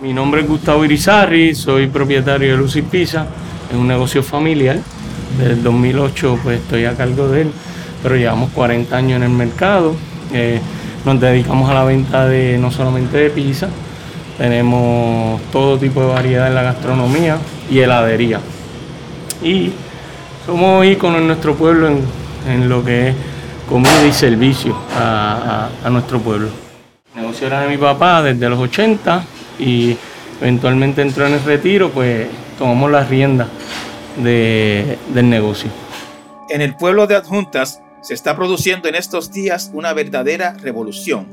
Mi nombre es Gustavo Irizarri, soy propietario de Lucy Pizza, es un negocio familiar. Desde el 2008 pues estoy a cargo de él, pero llevamos 40 años en el mercado. Eh, nos dedicamos a la venta de no solamente de pizza, tenemos todo tipo de variedad en la gastronomía y heladería. Y somos íconos en nuestro pueblo en, lo que es comida y servicio a, nuestro pueblo. El negocio era de mi papá desde los 80 y eventualmente entró en el retiro, pues tomamos las riendas del negocio. En el pueblo de Adjuntas se está produciendo en estos días una verdadera revolución,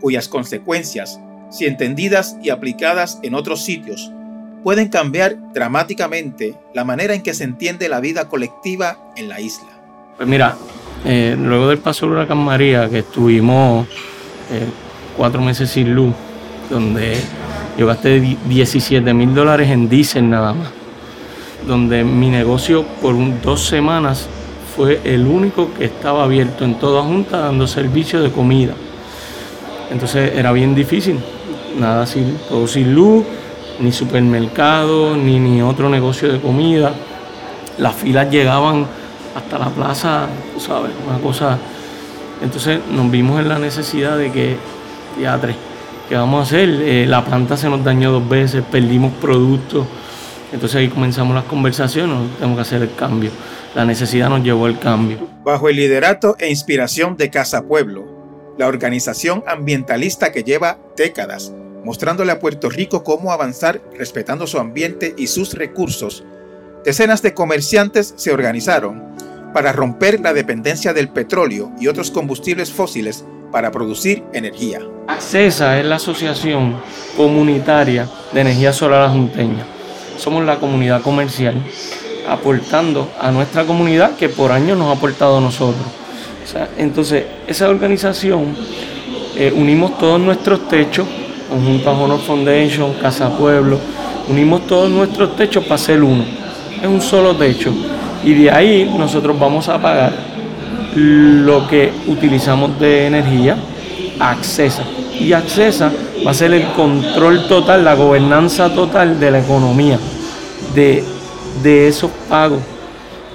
cuyas consecuencias, si entendidas y aplicadas en otros sitios, pueden cambiar dramáticamente la manera en que se entiende la vida colectiva en la isla. Pues mira, eh, luego del paso del huracán María, que estuvimos eh, cuatro meses sin luz, donde yo gasté 17 mil dólares en diésel nada más, donde mi negocio por dos semanas fue el único que estaba abierto en toda Junta dando servicio de comida. Entonces era bien difícil, nada sin, todo sin luz, ni supermercado, ni, ni otro negocio de comida. Las filas llegaban hasta la plaza, sabes, una cosa. Entonces nos vimos en la necesidad de que, ya tres, ¿qué vamos a hacer? Eh, la planta se nos dañó dos veces, perdimos productos. Entonces ahí comenzamos las conversaciones, tenemos que hacer el cambio. La necesidad nos llevó al cambio. Bajo el liderato e inspiración de Casa Pueblo, la organización ambientalista que lleva décadas mostrándole a Puerto Rico cómo avanzar respetando su ambiente y sus recursos, decenas de comerciantes se organizaron para romper la dependencia del petróleo y otros combustibles fósiles para producir energía. ACESA es la Asociación Comunitaria de Energía Solar Junteña. Somos la comunidad comercial aportando a nuestra comunidad que por años nos ha aportado a nosotros. entonces, esa organización eh, unimos todos nuestros techos junto a Honor Foundation, Casa Pueblo, unimos todos nuestros techos para hacer uno. Es un solo techo. Y de ahí nosotros vamos a pagar lo que utilizamos de energía, Accesa. Y Accesa va a ser el control total, la gobernanza total de la economía, de, de esos pagos,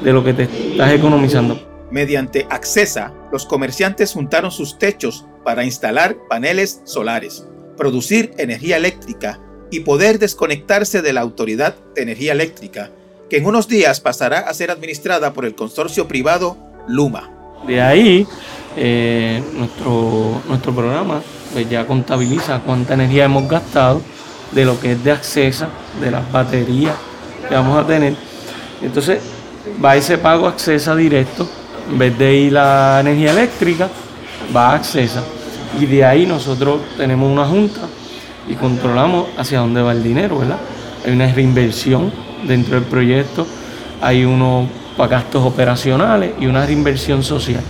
de lo que te estás economizando. Mediante Accesa, los comerciantes juntaron sus techos para instalar paneles solares producir energía eléctrica y poder desconectarse de la Autoridad de Energía Eléctrica, que en unos días pasará a ser administrada por el consorcio privado Luma. De ahí, eh, nuestro, nuestro programa pues, ya contabiliza cuánta energía hemos gastado de lo que es de acceso, de las baterías que vamos a tener. Entonces, va ese pago acceso directo, en vez de ir la energía eléctrica, va a acceso y de ahí nosotros tenemos una junta y controlamos hacia dónde va el dinero, ¿verdad? Hay una reinversión dentro del proyecto, hay unos gastos operacionales y una reinversión social.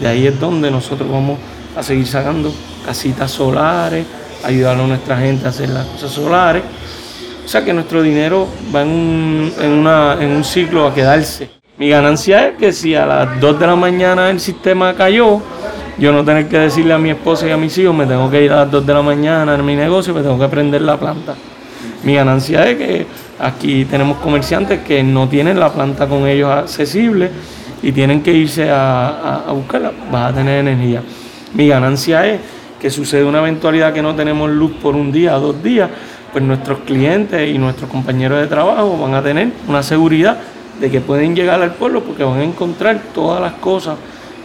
De ahí es donde nosotros vamos a seguir sacando casitas solares, ayudar a nuestra gente a hacer las cosas solares. O sea que nuestro dinero va en un, en, en un ciclo a quedarse. Mi ganancia es que si a las 2 de la mañana el sistema cayó, yo no tener que decirle a mi esposa y a mis hijos, me tengo que ir a las 2 de la mañana en mi negocio, me tengo que prender la planta. Mi ganancia es que aquí tenemos comerciantes que no tienen la planta con ellos accesible y tienen que irse a, buscarla, vas a tener energía. Mi ganancia es que sucede una eventualidad que no tenemos luz por un día, dos días, pues nuestros clientes y nuestros compañeros de trabajo van a tener una seguridad de que pueden llegar al pueblo porque van a encontrar todas las cosas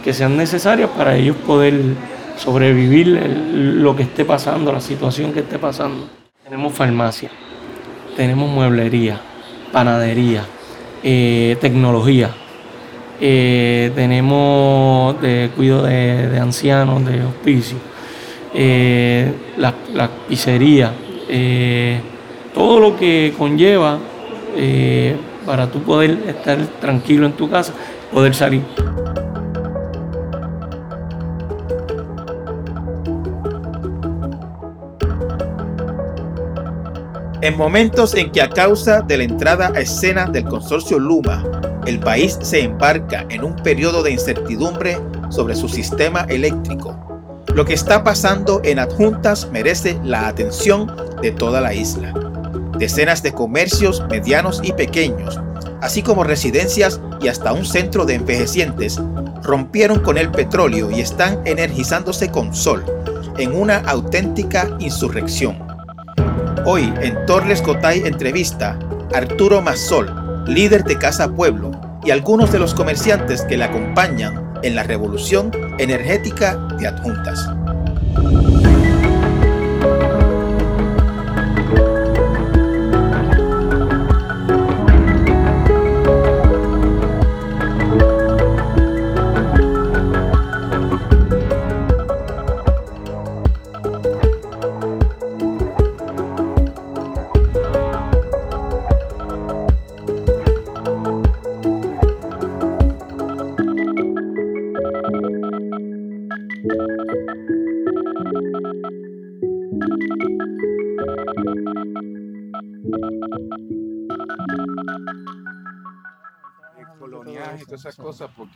que sean necesarias para ellos poder sobrevivir lo que esté pasando, la situación que esté pasando. Tenemos farmacia, tenemos mueblería, panadería, eh, tecnología, eh, tenemos de cuidado de, ancianos, de hospicio, eh, la, la, pizzería, todo lo que conlleva para tú poder estar tranquilo en tu casa, poder salir. En momentos en que a causa de la entrada a escena del consorcio Luma, el país se embarca en un periodo de incertidumbre sobre su sistema eléctrico, Lo que está pasando en Adjuntas merece la atención de toda la isla. Decenas de comercios medianos y pequeños, así como residencias y hasta un centro de envejecientes, rompieron con el petróleo y están energizándose con sol, en una auténtica insurrección. Hoy en Torres Cotay entrevista Arturo Mazzol, líder de Casa Pueblo, y algunos de los comerciantes que le acompañan en la revolución energética de adjuntas.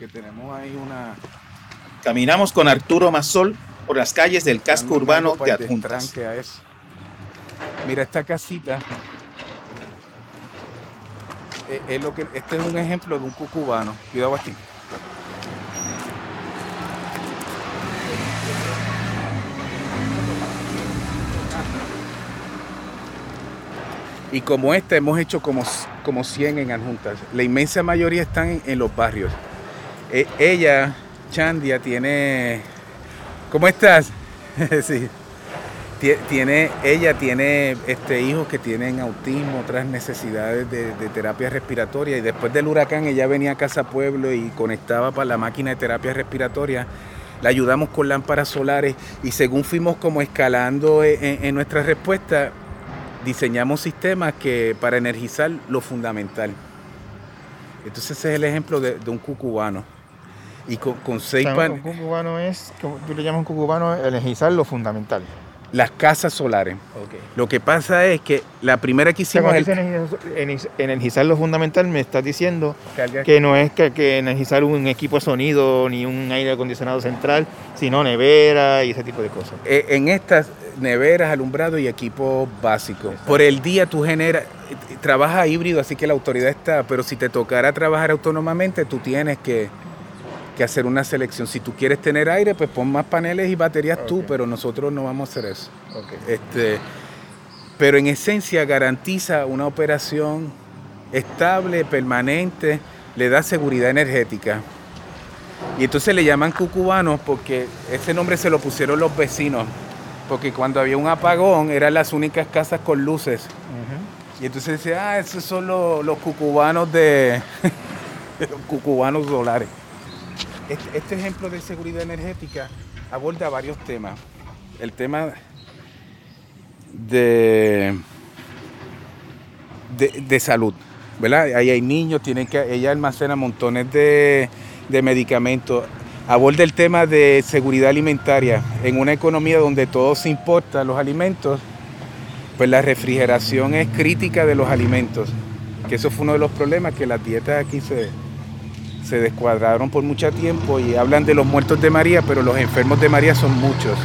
Tenemos ahí una... Caminamos con Arturo Mazol por las calles del casco urbano de Adjuntas. Mira esta casita. Eh, es lo que, este es un ejemplo de un cucubano. Cuidado aquí. Y como esta hemos hecho como, como 100 en adjuntas. La inmensa mayoría están en, los barrios. E, ella, Chandia, tiene... ¿Cómo estás? sí. Tiene, ella tiene este, hijos que tienen autismo, otras necesidades de, terapia respiratoria y después del huracán ella venía a Casa Pueblo y conectaba para la máquina de terapia respiratoria la ayudamos con lámparas solares y según fuimos como escalando en, en nuestra respuesta, diseñamos sistemas que para energizar lo fundamental. Entonces ese es el ejemplo de, un cucubano. Y con, seis paneles. Un cucubano es, tú le llamas un cucubano, energizar lo fundamental. Las casas solares. Lo que pasa es que la primera que hicimos... energizar lo fundamental me estás diciendo que, no es que, energizar un equipo de sonido ni un aire acondicionado central, sino nevera y ese tipo de cosas. Eh, en estas neveras, alumbrado y equipo básico. Por el día tú generas, trabaja híbrido, así que la autoridad está, pero si te tocara trabajar autónomamente, tú tienes que, hacer una selección. Si tú quieres tener aire, pues pon más paneles y baterías tú, pero nosotros no vamos a hacer eso. Este, pero en esencia garantiza una operación estable, permanente, le da seguridad energética. Y entonces le llaman cucubanos porque ese nombre se lo pusieron los vecinos porque cuando había un apagón eran las únicas casas con luces. Y entonces decía, ah, esos son los, cucubanos de los cucubanos solares. Este, este, ejemplo de seguridad energética aborda varios temas. El tema de, de, salud, ¿verdad? Ahí hay niños, tienen que, ella almacena montones de, de medicamentos aborda el tema de seguridad alimentaria. En una economía donde todo se importa, los alimentos, pues la refrigeración es crítica de los alimentos. Que eso fue uno de los problemas, que las dietas aquí se, se descuadraron por mucho tiempo y hablan de los muertos de María, pero los enfermos de María son muchos.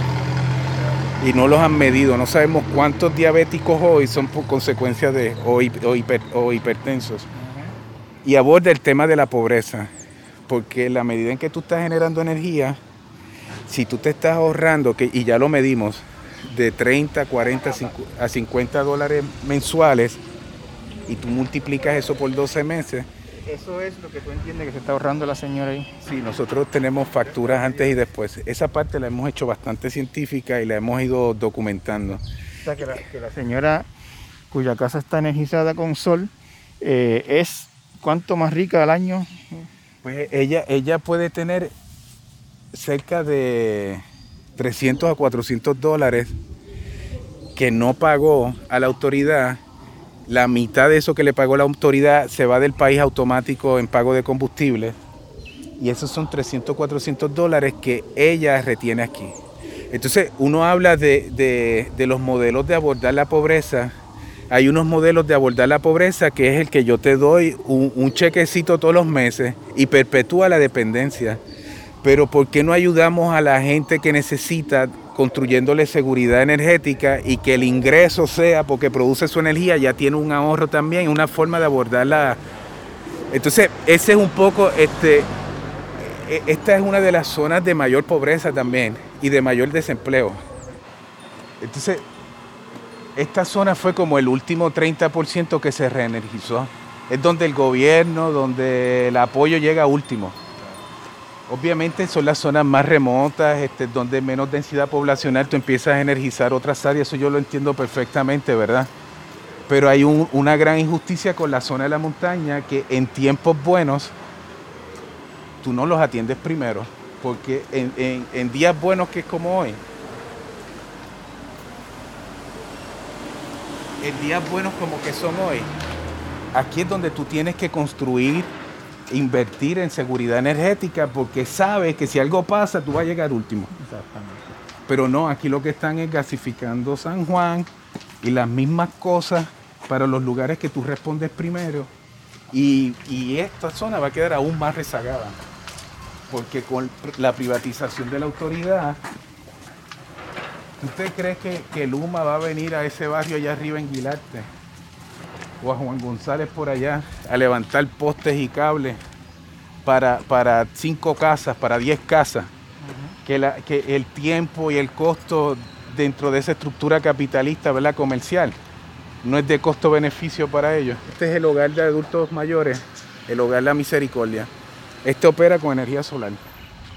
Y no los han medido, no sabemos cuántos diabéticos hoy son por consecuencia de o, o hipertensos. Y aborda el tema de la pobreza porque la medida en que tú estás generando energía, si tú te estás ahorrando, que, y ya lo medimos, de 30, 40 a 50 dólares mensuales, y tú multiplicas eso por 12 meses. Eso es lo que tú entiendes que se está ahorrando la señora ahí. Sí, nosotros tenemos facturas antes y después. Esa parte la hemos hecho bastante científica y la hemos ido documentando. O sea, que la, señora cuya casa está energizada con sol eh, es cuánto más rica al año pues ella, ella puede tener cerca de 300 a 400 dólares que no pagó a la autoridad. La mitad de eso que le pagó la autoridad se va del país automático en pago de combustible. Y esos son 300, 400 dólares que ella retiene aquí. Entonces uno habla de, de los modelos de abordar la pobreza hay unos modelos de abordar la pobreza que es el que yo te doy un, chequecito todos los meses y perpetúa la dependencia. pero ¿por qué no ayudamos a la gente que necesita construyéndole seguridad energética y que el ingreso sea porque produce su energía, ya tiene un ahorro también, una forma de abordarla. Entonces, ese es un poco, este, e, esta es una de las zonas de mayor pobreza también y de mayor desempleo. Entonces, esta zona fue como el último 30% que se reenergizó. Es donde el gobierno, donde el apoyo llega último. Obviamente son las zonas más remotas, este, donde menos densidad poblacional, tú empiezas a energizar otras áreas, eso yo lo entiendo perfectamente, ¿verdad? Pero hay una gran injusticia con la zona de la montaña que en tiempos buenos tú no los atiendes primero, porque en, en días buenos que es como hoy, en días buenos como que son hoy, aquí es donde tú tienes que construir invertir en seguridad energética porque sabe que si algo pasa, tú vas a llegar último. Exactamente. Pero no, aquí lo que están es gasificando San Juan y las mismas cosas para los lugares que tú respondes primero. Y, esta zona va a quedar aún más rezagada. Porque con la privatización de la autoridad, ¿usted cree que, que Luma va a venir a ese barrio allá arriba en Guilarte? O a Juan González por allá a levantar postes y cables para, para cinco casas, para diez casas, que, la, que el tiempo y el costo dentro de esa estructura capitalista, ¿verdad? comercial, no es de costo-beneficio para ellos. Este es el hogar de adultos mayores, el hogar de la misericordia. Este opera con energía solar.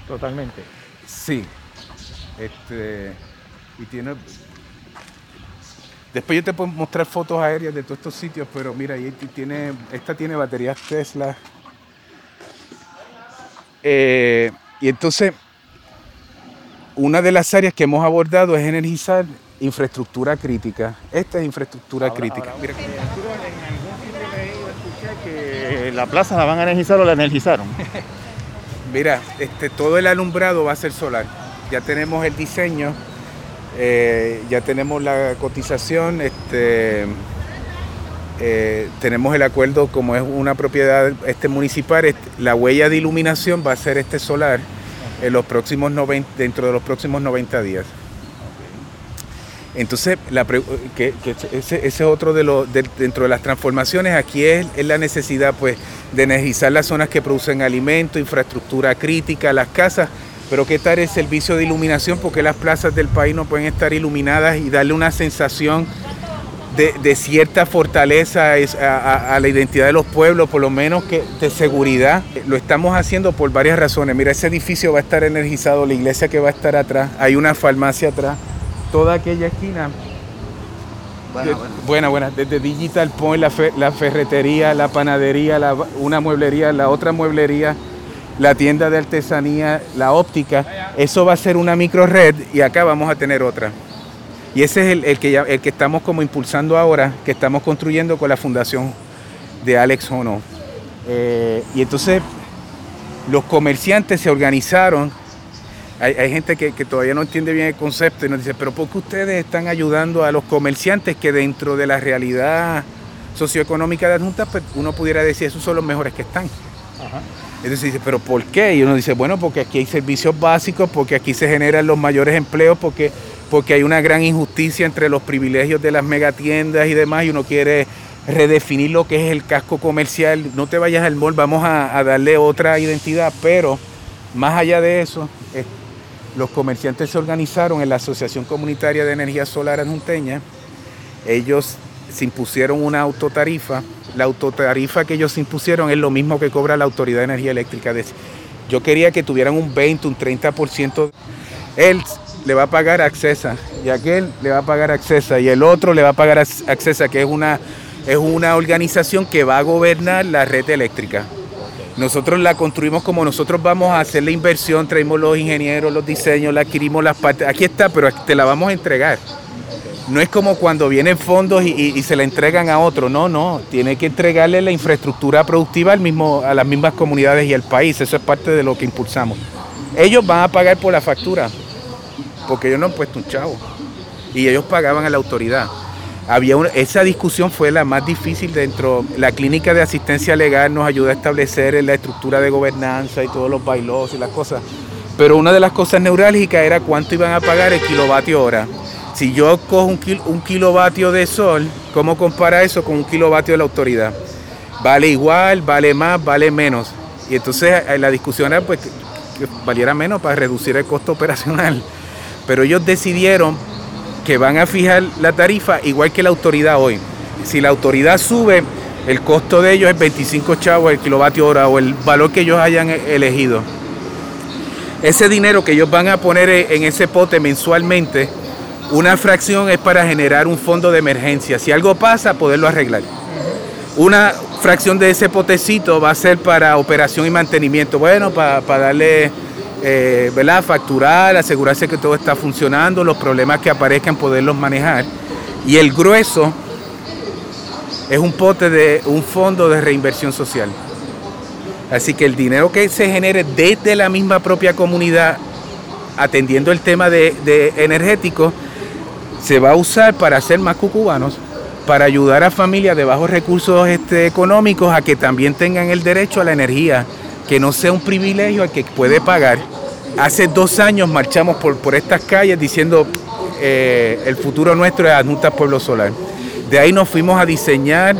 Totalmente. Sí. Este, y tiene Después yo te puedo mostrar fotos aéreas de todos estos sitios, pero mira, tiene, esta tiene baterías Tesla. Eh, y entonces, una de las áreas que hemos abordado es energizar infraestructura crítica. Esta es infraestructura crítica. mira, en que la plaza la van a energizar o la energizaron. mira, este, todo el alumbrado va a ser solar. Ya tenemos el diseño eh, ya tenemos la cotización, este, eh, tenemos el acuerdo como es una propiedad este municipal, la huella de iluminación va a ser este solar en los próximos 90, dentro de los próximos 90 días. Entonces, ese, es otro de los, dentro de las transformaciones, aquí es, es, la necesidad pues, de energizar las zonas que producen alimento, infraestructura crítica, las casas, pero ¿qué tal el servicio de iluminación? Porque las plazas del país no pueden estar iluminadas y darle una sensación de, cierta fortaleza a, a, la identidad de los pueblos, por lo menos que de seguridad. Lo estamos haciendo por varias razones. Mira, ese edificio va a estar energizado, la iglesia que va a estar atrás, hay una farmacia atrás, toda aquella esquina. Buena, buena. Desde Digital Point, la, la ferretería, la panadería, una mueblería, la otra mueblería la tienda de artesanía, la óptica, eso va a ser una micro red y acá vamos a tener otra. Y ese es el, que, el que estamos como impulsando ahora, que estamos construyendo con la fundación de Alex Hono. Eh, y entonces los comerciantes se organizaron. Hay, gente que, todavía no entiende bien el concepto y nos dice, pero ¿por qué ustedes están ayudando a los comerciantes que dentro de la realidad socioeconómica de la Junta, pues uno pudiera decir, esos son los mejores que están? Ajá. Entonces dice, ¿pero por qué? Y uno dice, bueno, porque aquí hay servicios básicos, porque aquí se generan los mayores empleos, porque, porque hay una gran injusticia entre los privilegios de las megatiendas y demás, y uno quiere redefinir lo que es el casco comercial. No te vayas al mall, vamos a, darle otra identidad, pero más allá de eso, eh, los comerciantes se organizaron en la Asociación Comunitaria de Energía Solar Anjunteña. Ellos se impusieron una autotarifa. La autotarifa que ellos impusieron es lo mismo que cobra la Autoridad de Energía Eléctrica. Yo quería que tuvieran un 20, un 30%. Él le va a pagar Accesa y aquel le va a pagar Accesa y el otro le va a pagar Accesa, que es una, es una organización que va a gobernar la red eléctrica. Nosotros la construimos como nosotros vamos a hacer la inversión, traemos los ingenieros, los diseños, la adquirimos las partes. Aquí está, pero te la vamos a entregar no es como cuando vienen fondos y, se la entregan a otro, no, no, tiene que entregarle la infraestructura productiva al mismo, a las mismas comunidades y al país, eso es parte de lo que impulsamos. Ellos van a pagar por la factura, porque ellos no han puesto un chavo, y ellos pagaban a la autoridad. Había esa discusión fue la más difícil dentro, la clínica de asistencia legal nos ayuda a establecer la estructura de gobernanza y todos los bailos y las cosas Pero una de las cosas neurálgicas era cuánto iban a pagar el kilovatio hora. Si yo cojo un, un kilovatio de sol, ¿cómo compara eso con un kilovatio de la autoridad? ¿Vale igual, vale más, vale menos? Y entonces eh, la discusión era pues, que valiera menos para reducir el costo operacional. Pero ellos decidieron que van a fijar la tarifa igual que la autoridad hoy. Si la autoridad sube, el costo de ellos es 25 chavos el kilovatio hora o el valor que ellos hayan e-, elegido. Ese dinero que ellos van a poner e-, en ese pote mensualmente, una fracción es para generar un fondo de emergencia. Si algo pasa, poderlo arreglar. Una fracción de ese potecito va a ser para operación y mantenimiento. Bueno, para, darle, eh, ¿verdad? Facturar, asegurarse que todo está funcionando, los problemas que aparezcan, poderlos manejar. Y el grueso es un pote de un fondo de reinversión social. Así que el dinero que se genere desde la misma propia comunidad, atendiendo el tema de, energético, se va a usar para hacer más cucubanos, para ayudar a familias de bajos recursos este, económicos a que también tengan el derecho a la energía, que no sea un privilegio al que puede pagar. Hace dos años marchamos por, por estas calles diciendo eh, el futuro nuestro es Adjunta Pueblo Solar. De ahí nos fuimos a diseñar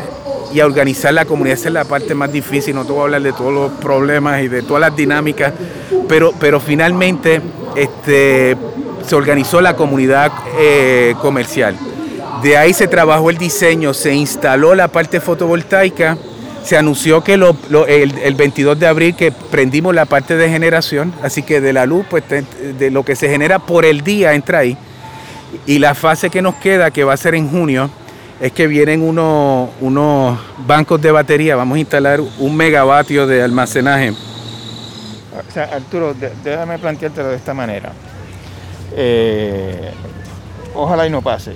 y a organizar la comunidad. Esa es la parte más difícil, no te voy a hablar de todos los problemas y de todas las dinámicas, pero, pero finalmente este, se organizó la comunidad eh, comercial. De ahí se trabajó el diseño, se instaló la parte fotovoltaica, se anunció que el, 22 de abril que prendimos la parte de generación, así que de la luz, pues de lo que se genera por el día entra ahí. Y la fase que nos queda, que va a ser en junio, es que vienen unos, unos bancos de batería, vamos a instalar un megavatio de almacenaje. O sea, Arturo, déjame planteártelo de esta manera. Eh, ojalá y no pase,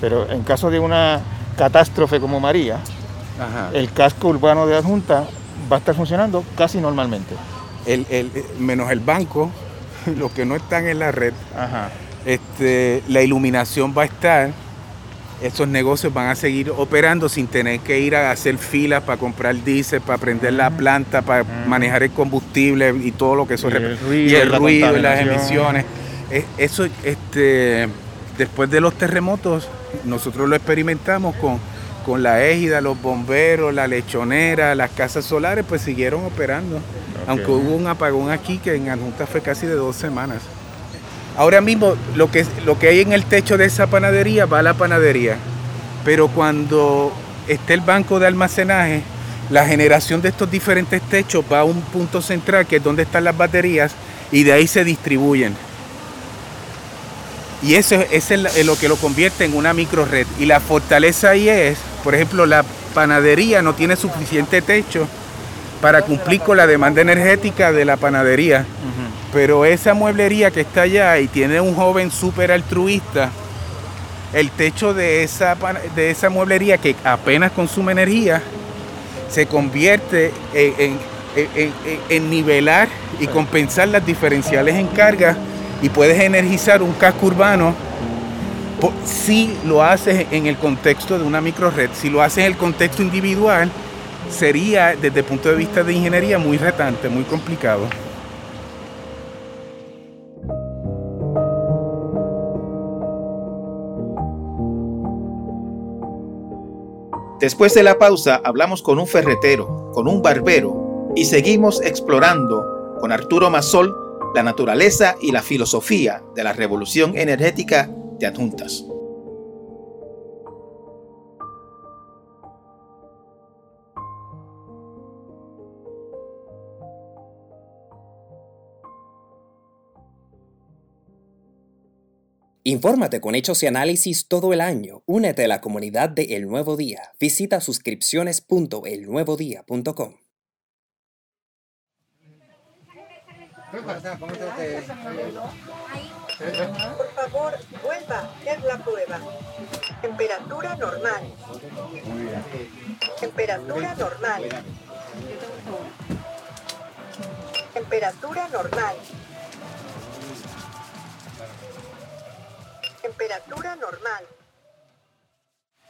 pero en caso de una catástrofe como María, el casco urbano de adjunta va a estar funcionando casi normalmente. El, menos el banco, los que no están en la red, Este, la iluminación va a estar estos negocios van a seguir operando sin tener que ir a hacer filas para comprar diésel, para prender la planta, para manejar el combustible y todo lo que eso y el ruido, y el ruido y las emisiones. Eso, este, después de los terremotos, nosotros lo experimentamos con, con la égida, los bomberos, la lechonera, las casas solares, pues siguieron operando. Aunque hubo un apagón aquí que en Adjunta fue casi de dos semanas. Ahora mismo lo que, lo que hay en el techo de esa panadería va a la panadería, pero cuando esté el banco de almacenaje, la generación de estos diferentes techos va a un punto central que es donde están las baterías y de ahí se distribuyen. Y eso, es lo que lo convierte en una micro red. Y la fortaleza ahí es, por ejemplo, la panadería no tiene suficiente techo para cumplir con la demanda energética de la panadería. Pero esa mueblería que está allá y tiene un joven súper altruista, el techo de esa, de esa mueblería que apenas consume energía, se convierte en, nivelar y compensar las diferenciales en carga y puedes energizar un casco urbano si lo haces en el contexto de una microred. Si lo haces en el contexto individual, sería desde el punto de vista de ingeniería muy retante, muy complicado. Después de la pausa hablamos con un ferretero, con un barbero y seguimos explorando con Arturo Masol la naturaleza y la filosofía de la revolución energética de adjuntas. Infórmate con hechos y análisis todo el año. Únete a la comunidad de El Nuevo Día. Visita suscripciones.elnuevodía.com. Por favor, vuelva es la prueba. Temperatura normal. Temperatura normal. Temperatura normal. Temperatura normal.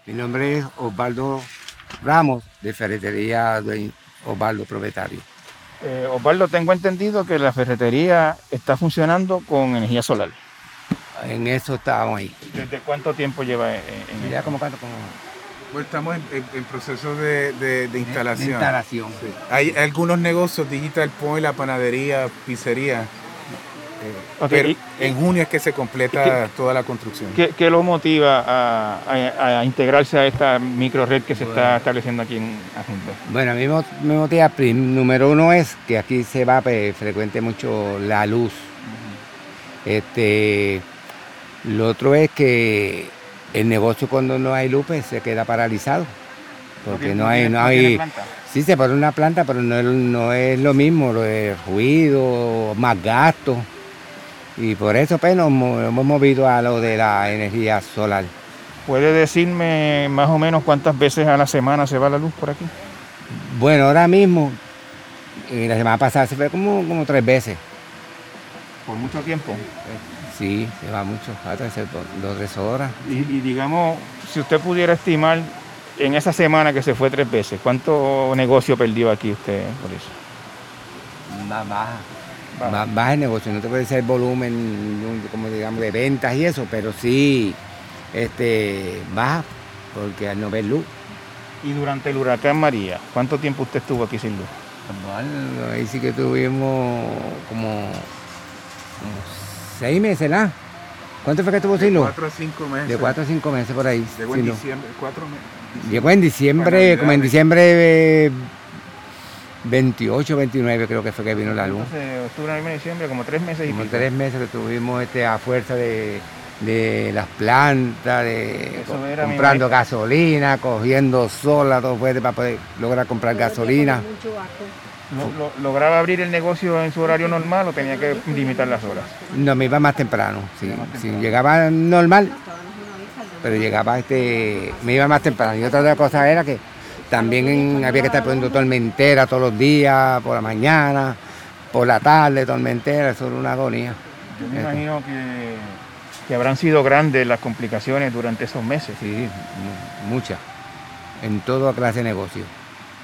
Mi nombre es Osvaldo Ramos, de Ferretería de Osvaldo Propietario. Eh, Osvaldo, tengo entendido que la ferretería está funcionando con energía solar. En eso estábamos ahí. ¿Desde cuánto tiempo lleva en, en Ya como cuánto, como pues estamos en, proceso de, instalación. instalación. Hay algunos negocios, Digital Point, la panadería, pizzería. Eh, pero en junio es que se completa toda la construcción. ¿Qué, lo motiva a, integrarse a esta micro red que se está estableciendo aquí en Ajunta? Bueno, a mí me motiva, número uno es que aquí se va pues, frecuente mucho la luz. Este, lo otro es que el negocio cuando no hay luz se queda paralizado. Porque no hay, no hay. Sí se pone una planta, pero no es, no es lo mismo, lo de ruido, más gasto. Y por eso pues, nos hemos movido a lo de la energía solar. ¿Puede decirme más o menos cuántas veces a la semana se va la luz por aquí? Bueno, ahora mismo, la semana pasada se fue como, como tres veces. ¿Por mucho tiempo? Sí, se va mucho, dos o tres horas. Y, digamos, si usted pudiera estimar en esa semana que se fue tres veces, ¿cuánto negocio perdió aquí usted por eso? Más baja. Baja. el negocio, no te puede ser volumen, como digamos, de ventas y eso, pero sí este, baja, porque al no ver luz. ¿Y durante el huracán María, cuánto tiempo usted estuvo aquí sin luz? Bueno, ahí sí que tuvimos como seis meses, ¿la? ¿Cuánto fue que tuvo sin luz? Cuatro a cinco meses. De cuatro a cinco meses por ahí. Llegó en diciembre, cuatro meses. Llegó en diciembre, como en diciembre 28, 29 creo que fue que vino la luz. Entonces, octubre, noviembre, diciembre, como tres meses y Como tres meses que tuvimos este, a fuerza de, las plantas, de comprando gasolina, cogiendo sola, todo fuerte para poder lograr comprar gasolina. ¿Lograba abrir el negocio en su horario normal o tenía que limitar las horas? No, me iba más temprano, sí. llegaba normal, pero llegaba este, me iba más temprano. Y otra cosa era que también había que estar poniendo tormentera todos los días, por la mañana, por la tarde, tormentera, eso era una agonía. Yo me imagino que, que habrán sido grandes las complicaciones durante esos meses. Sí, muchas, en toda clase de negocio,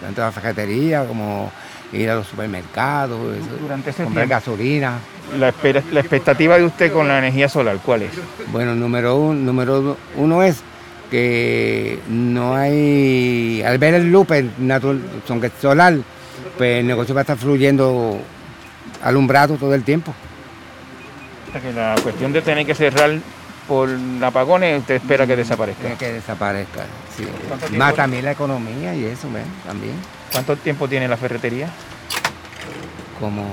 tanto la fajetería como ir a los supermercados, Durante comprar gasolina. La, expectativa de usted con la energía solar, ¿cuál es? Bueno, número uno, número uno es que no hay, al ver el lupe solar, pues el negocio va a estar fluyendo alumbrado todo el tiempo. que la cuestión de tener que cerrar por apagones, usted espera que desaparezca. Que desaparezca, sí. Más también la economía y eso, también. ¿Cuánto tiempo tiene la ferretería? Como,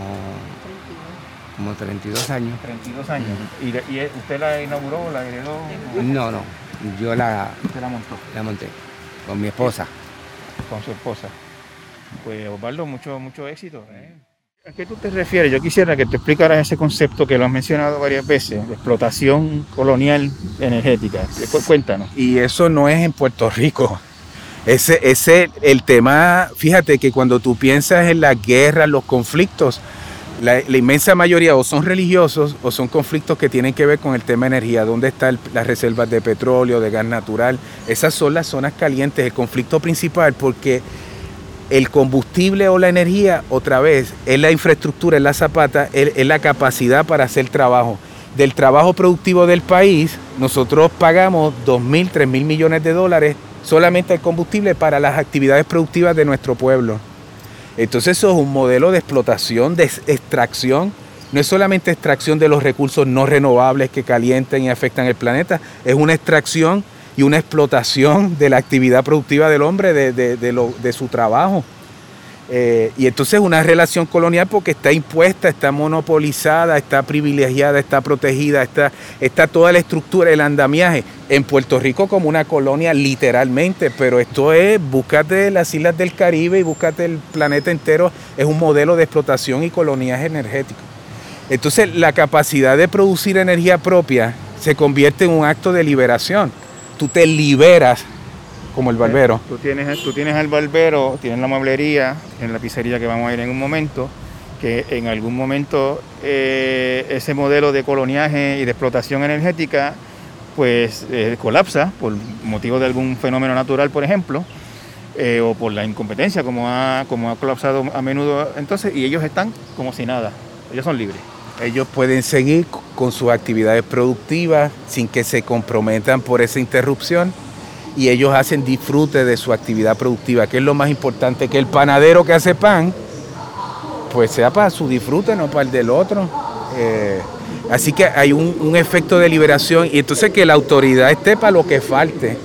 como 32 años. 32 años. ¿Y, usted la inauguró, la heredó? No, no. Yo la, ¿Usted la montó? La monté. Con mi esposa. Con su esposa. Pues Osvaldo, mucho, mucho éxito. ¿eh? ¿A qué tú te refieres? Yo quisiera que te explicaras ese concepto que lo has mencionado varias veces, de explotación colonial energética. Cuéntanos. Y eso no es en Puerto Rico. Ese, ese, el tema, fíjate que cuando tú piensas en la guerra, los conflictos, la, inmensa mayoría o son religiosos o son conflictos que tienen que ver con el tema de energía, dónde están las reservas de petróleo, de gas natural. Esas son las zonas calientes, el conflicto principal, porque el combustible o la energía, otra vez, es la infraestructura, es la zapata, es, la capacidad para hacer trabajo. Del trabajo productivo del país, nosotros pagamos 2.000, 3.000 millones de dólares solamente el combustible para las actividades productivas de nuestro pueblo. Entonces eso es un modelo de explotación, de extracción. No es solamente extracción de los recursos no renovables que calientan y afectan el planeta, es una extracción y una explotación de la actividad productiva del hombre, de, de su trabajo. Eh, y entonces una relación colonial porque está impuesta, está monopolizada, está privilegiada, está protegida, está, está toda la estructura, el andamiaje. En Puerto Rico como una colonia literalmente, pero esto es, búscate las islas del Caribe y búscate el planeta entero, es un modelo de explotación y coloniaje energético. Entonces la capacidad de producir energía propia se convierte en un acto de liberación. Tú te liberas como el barbero. Tú tienes, tú tienes el barbero, tienes la mueblería, en la pizzería que vamos a ir en un momento, que en algún momento eh, ese modelo de coloniaje y de explotación energética pues eh, colapsa por motivo de algún fenómeno natural, por ejemplo. eh, o por la incompetencia, como ha, como ha colapsado a menudo entonces, y ellos están como si nada, ellos son libres. Ellos pueden seguir con sus actividades productivas sin que se comprometan por esa interrupción y ellos hacen disfrute de su actividad productiva, que es lo más importante, que el panadero que hace pan, pues sea para su disfrute, no para el del otro. Eh, así que hay un, un, efecto de liberación y entonces que la autoridad esté para lo que falte.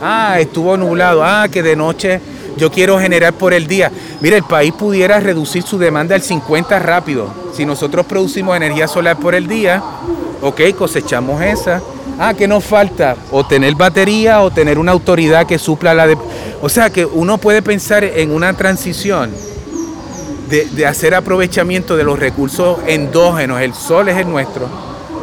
Ah, estuvo nublado, ah, que de noche yo quiero generar por el día. Mira, el país pudiera reducir su demanda al 50 rápido. Si nosotros producimos energía solar por el día, ok, cosechamos esa. Ah, ¿qué nos falta? O tener batería o tener una autoridad que supla la de... O sea que uno puede pensar en una transición de, de hacer aprovechamiento de los recursos endógenos. El sol es el nuestro.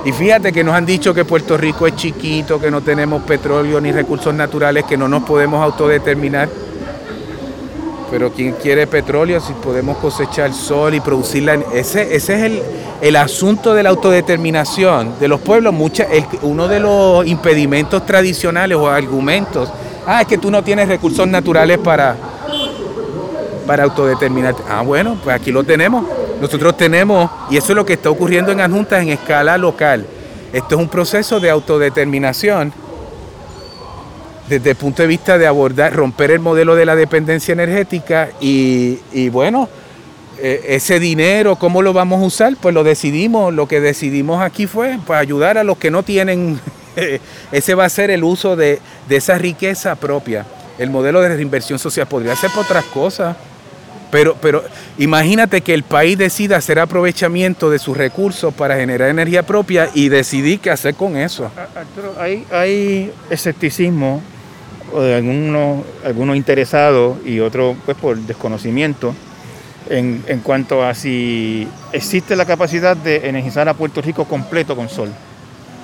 Y fíjate que nos han dicho que Puerto Rico es chiquito, que no tenemos petróleo ni recursos naturales, que no nos podemos autodeterminar. Pero ¿quién quiere petróleo si podemos cosechar sol y producirla? Ese, ese es el, el, asunto de la autodeterminación de los pueblos. Mucha, el, uno de los impedimentos tradicionales o argumentos, ah, es que tú no tienes recursos naturales para, para autodeterminarte. Ah, bueno, pues aquí lo tenemos. Nosotros tenemos, y eso es lo que está ocurriendo en adjuntas en escala local. Esto es un proceso de autodeterminación desde el punto de vista de abordar, romper el modelo de la dependencia energética y, bueno, eh, ese dinero, ¿cómo lo vamos a usar? Pues lo decidimos, lo que decidimos aquí fue pues, ayudar a los que no tienen, ese va a ser el uso de, de, esa riqueza propia. El modelo de reinversión social podría ser por otras cosas, pero, pero imagínate que el país decida hacer aprovechamiento de sus recursos para generar energía propia y decidir qué hacer con eso. Arturo, hay, hay escepticismo de algunos, algunos interesados y otros pues por desconocimiento en, en, cuanto a si existe la capacidad de energizar a Puerto Rico completo con sol.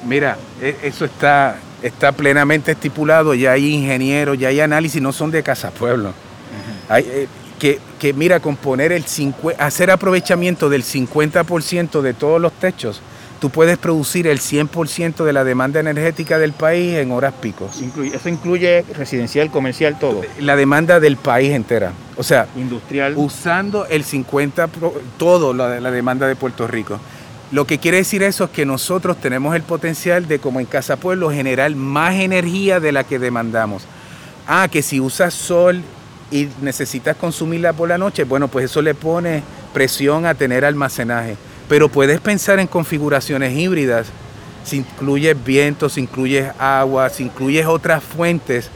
Mira, eso está, está plenamente estipulado, ya hay ingenieros, ya hay análisis, no son de Casa Pueblo. Uh -huh. hay, eh, que, que, mira, componer el 50, hacer aprovechamiento del 50% de todos los techos tú puedes producir el 100% de la demanda energética del país en horas picos. Eso incluye residencial, comercial, todo. La demanda del país entera. O sea, industrial. Usando el 50%, todo la, la demanda de Puerto Rico. Lo que quiere decir eso es que nosotros tenemos el potencial de, como en Casa Pueblo, generar más energía de la que demandamos. Ah, que si usas sol y necesitas consumirla por la noche, bueno, pues eso le pone presión a tener almacenaje pero puedes pensar en configuraciones híbridas. Si incluyes viento, si incluyes agua, si incluyes otras fuentes,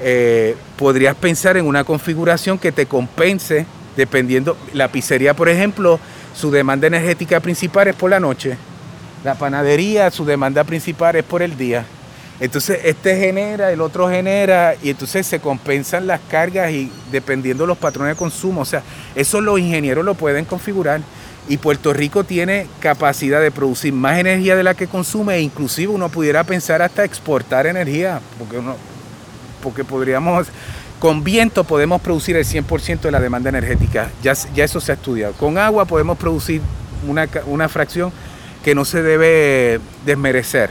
eh, podrías pensar en una configuración que te compense dependiendo. La pizzería, por ejemplo, su demanda energética principal es por la noche. La panadería, su demanda principal es por el día. Entonces, este genera, el otro genera, y entonces se compensan las cargas y dependiendo de los patrones de consumo. O sea, eso los ingenieros lo pueden configurar y Puerto Rico tiene capacidad de producir más energía de la que consume e inclusive uno pudiera pensar hasta exportar energía, porque, uno, porque podríamos, con viento podemos producir el 100% de la demanda energética, ya, ya, eso se ha estudiado. Con agua podemos producir una, una fracción que no se debe desmerecer,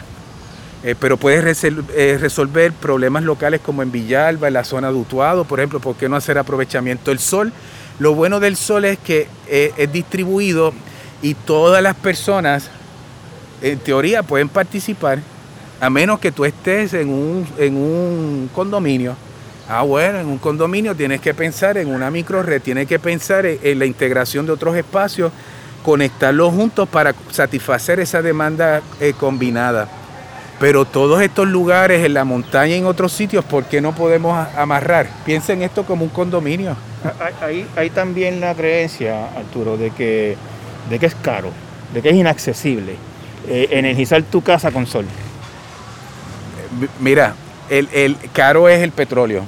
eh, pero puede resol eh, resolver problemas locales como en Villalba, en la zona de Utuado, por ejemplo, ¿por qué no hacer aprovechamiento del sol? Lo bueno del sol es que eh, es distribuido y todas las personas, en teoría, pueden participar, a menos que tú estés en un, en un condominio. Ah, bueno, en un condominio tienes que pensar en una microred, tienes que pensar en, la integración de otros espacios, conectarlos juntos para satisfacer esa demanda eh, combinada. Pero todos estos lugares, en la montaña y en otros sitios, ¿por qué no podemos amarrar? Piensen esto como un condominio. Hay, también la creencia, Arturo, de que, de que es caro, de que es inaccesible eh, energizar tu casa con sol. Mira, el, el, caro es el petróleo.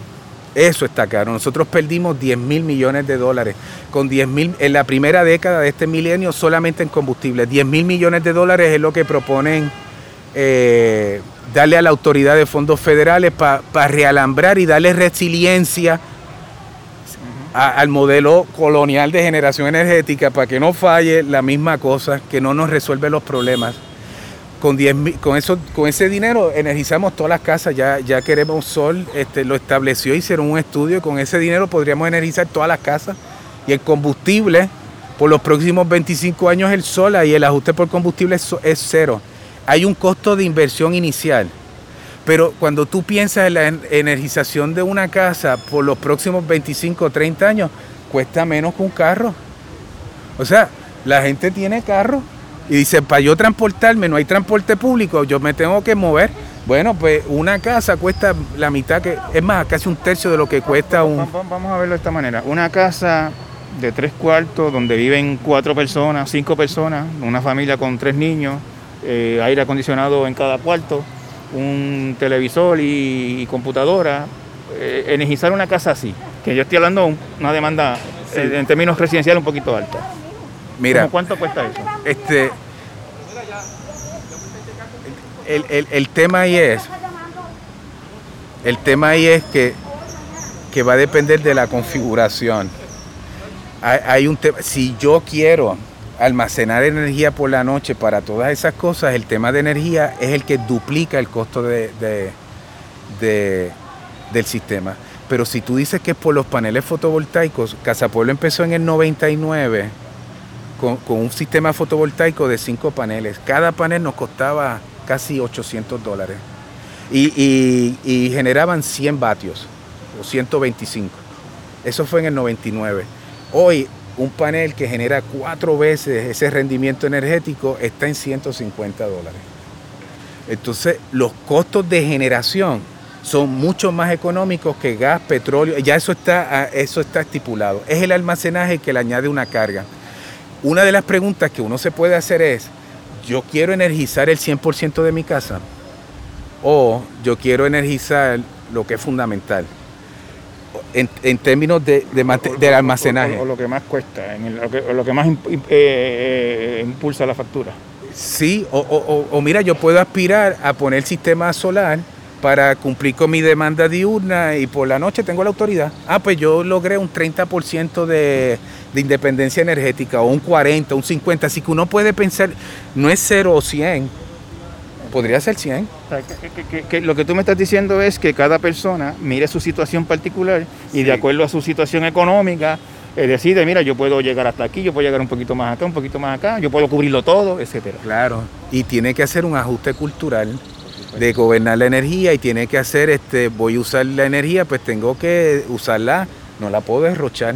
Eso está caro. Nosotros perdimos 10 mil millones de dólares con 10 mil en la primera década de este milenio solamente en combustible. 10 mil millones de dólares es lo que proponen eh, darle a la autoridad de fondos federales para pa realambrar y darle resiliencia al modelo colonial de generación energética para que no falle la misma cosa, que no nos resuelve los problemas. con, 10, con, eso, con ese dinero energizamos todas las casas, ya, ya queremos sol, este, lo estableció, hicieron un estudio, con ese dinero podríamos energizar todas las casas y el combustible, por los próximos 25 años el sol y el ajuste por combustible es cero. Hay un costo de inversión inicial, pero cuando tú piensas en la energización de una casa por los próximos 25 o 30 años, cuesta menos que un carro. O sea, la gente tiene carro y dice, para yo transportarme, no hay transporte público, yo me tengo que mover. Bueno, pues una casa cuesta la mitad, que es más, casi un tercio de lo que cuesta un... Vamos a verlo de esta manera. Una casa de tres cuartos donde viven cuatro personas, cinco personas, una familia con tres niños, eh, aire acondicionado en cada cuarto, un televisor y, computadora. Eh, energizar una casa así, que yo estoy hablando de una demanda eh, en términos residenciales un poquito alta. Mira. ¿Cuánto cuesta eso? Este. El, tema ahí es. El tema ahí es que, que va a depender de la configuración. Hay, un tema. Si yo quiero almacenar energía por la noche para todas esas cosas, el tema de energía es el que duplica el costo de, del sistema. Pero si tú dices que es por los paneles fotovoltaicos, Casa Pueblo empezó en el 99 con, un sistema fotovoltaico de cinco paneles. Cada panel nos costaba casi 800 dólares y, generaban 100 vatios o 125. Eso fue en el 99. Hoy un panel que genera cuatro veces ese rendimiento energético está en 150 dólares. Entonces los costos de generación son mucho más económicos que gas, petróleo, ya eso está, eso está estipulado. Es el almacenaje que le añade una carga. Una de las preguntas que uno se puede hacer es, yo quiero energizar el 100% de mi casa o yo quiero energizar lo que es fundamental. En, términos de, de, almacenaje. O, lo que más cuesta, lo, que, más eh, eh, impulsa la factura. Sí, o, o, mira, yo puedo aspirar a poner sistema solar para cumplir con mi demanda diurna y por la noche tengo la autoridad. Ah, pues yo logré un 30% de, de independencia energética o un 40, un 50, así que uno puede pensar, no es 0 o 100, podría ser 100. lo que tú me estás diciendo es que cada persona mire su situación particular y de acuerdo a su situación económica eh, decide, mira, yo puedo llegar hasta aquí, yo puedo llegar un poquito más acá, un poquito más acá, yo puedo cubrirlo todo, etcétera. Claro, y tiene que hacer un ajuste cultural de gobernar la energía y tiene que hacer, este, voy a usar la energía, pues tengo que usarla, no la puedo derrochar.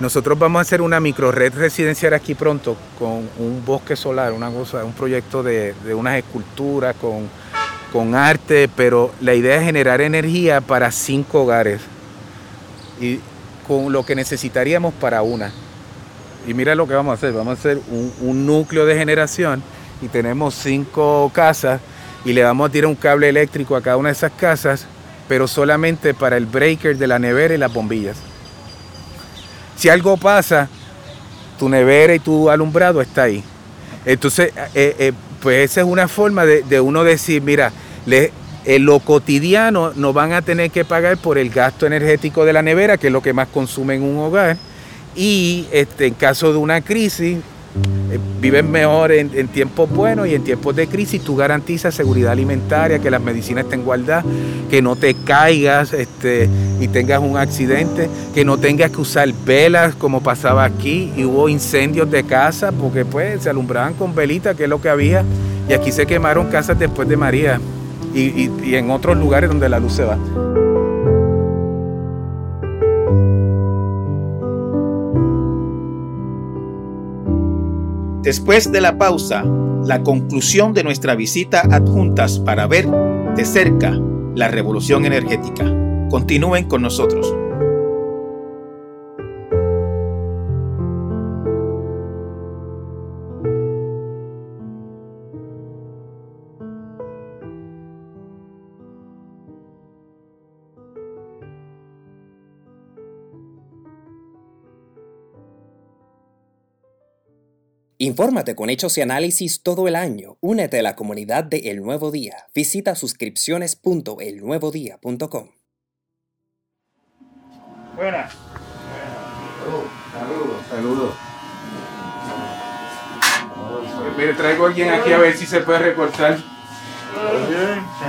Nosotros vamos a hacer una micro red residencial aquí pronto con un bosque solar, una cosa, un proyecto de, unas esculturas con, con arte, pero la idea es generar energía para cinco hogares y con lo que necesitaríamos para una. Y mira lo que vamos a hacer, vamos a hacer un núcleo de generación y tenemos cinco casas y le vamos a tirar un cable eléctrico a cada una de esas casas, pero solamente para el breaker de la nevera y las bombillas. Si algo pasa, tu nevera y tu alumbrado está ahí. Entonces, eh, eh, pues esa es una forma de, uno decir, mira, en lo cotidiano no van a tener que pagar por el gasto energético de la nevera, que es lo que más consume en un hogar. Y este, en caso de una crisis, eh, vives mejor en, tiempos buenos y en tiempos de crisis tú garantizas seguridad alimentaria, que las medicinas estén guardadas, que no te caigas este, y tengas un accidente, que no tengas que usar velas como pasaba aquí y hubo incendios de casa porque pues se alumbraban con velitas, que es lo que había, y aquí se quemaron casas después de María y en otros lugares donde la luz se va. Después de la pausa, la conclusión de nuestra visita adjuntas para ver de cerca la revolución energética. Continúen con nosotros. Infórmate con hechos y análisis todo el año. Únete a la comunidad de El Nuevo Día. Visita suscripciones.elnuevodía.com. Buenas. Saludos, saludos. Mire, traigo a alguien aquí a ver si se puede recortar. ¿Qué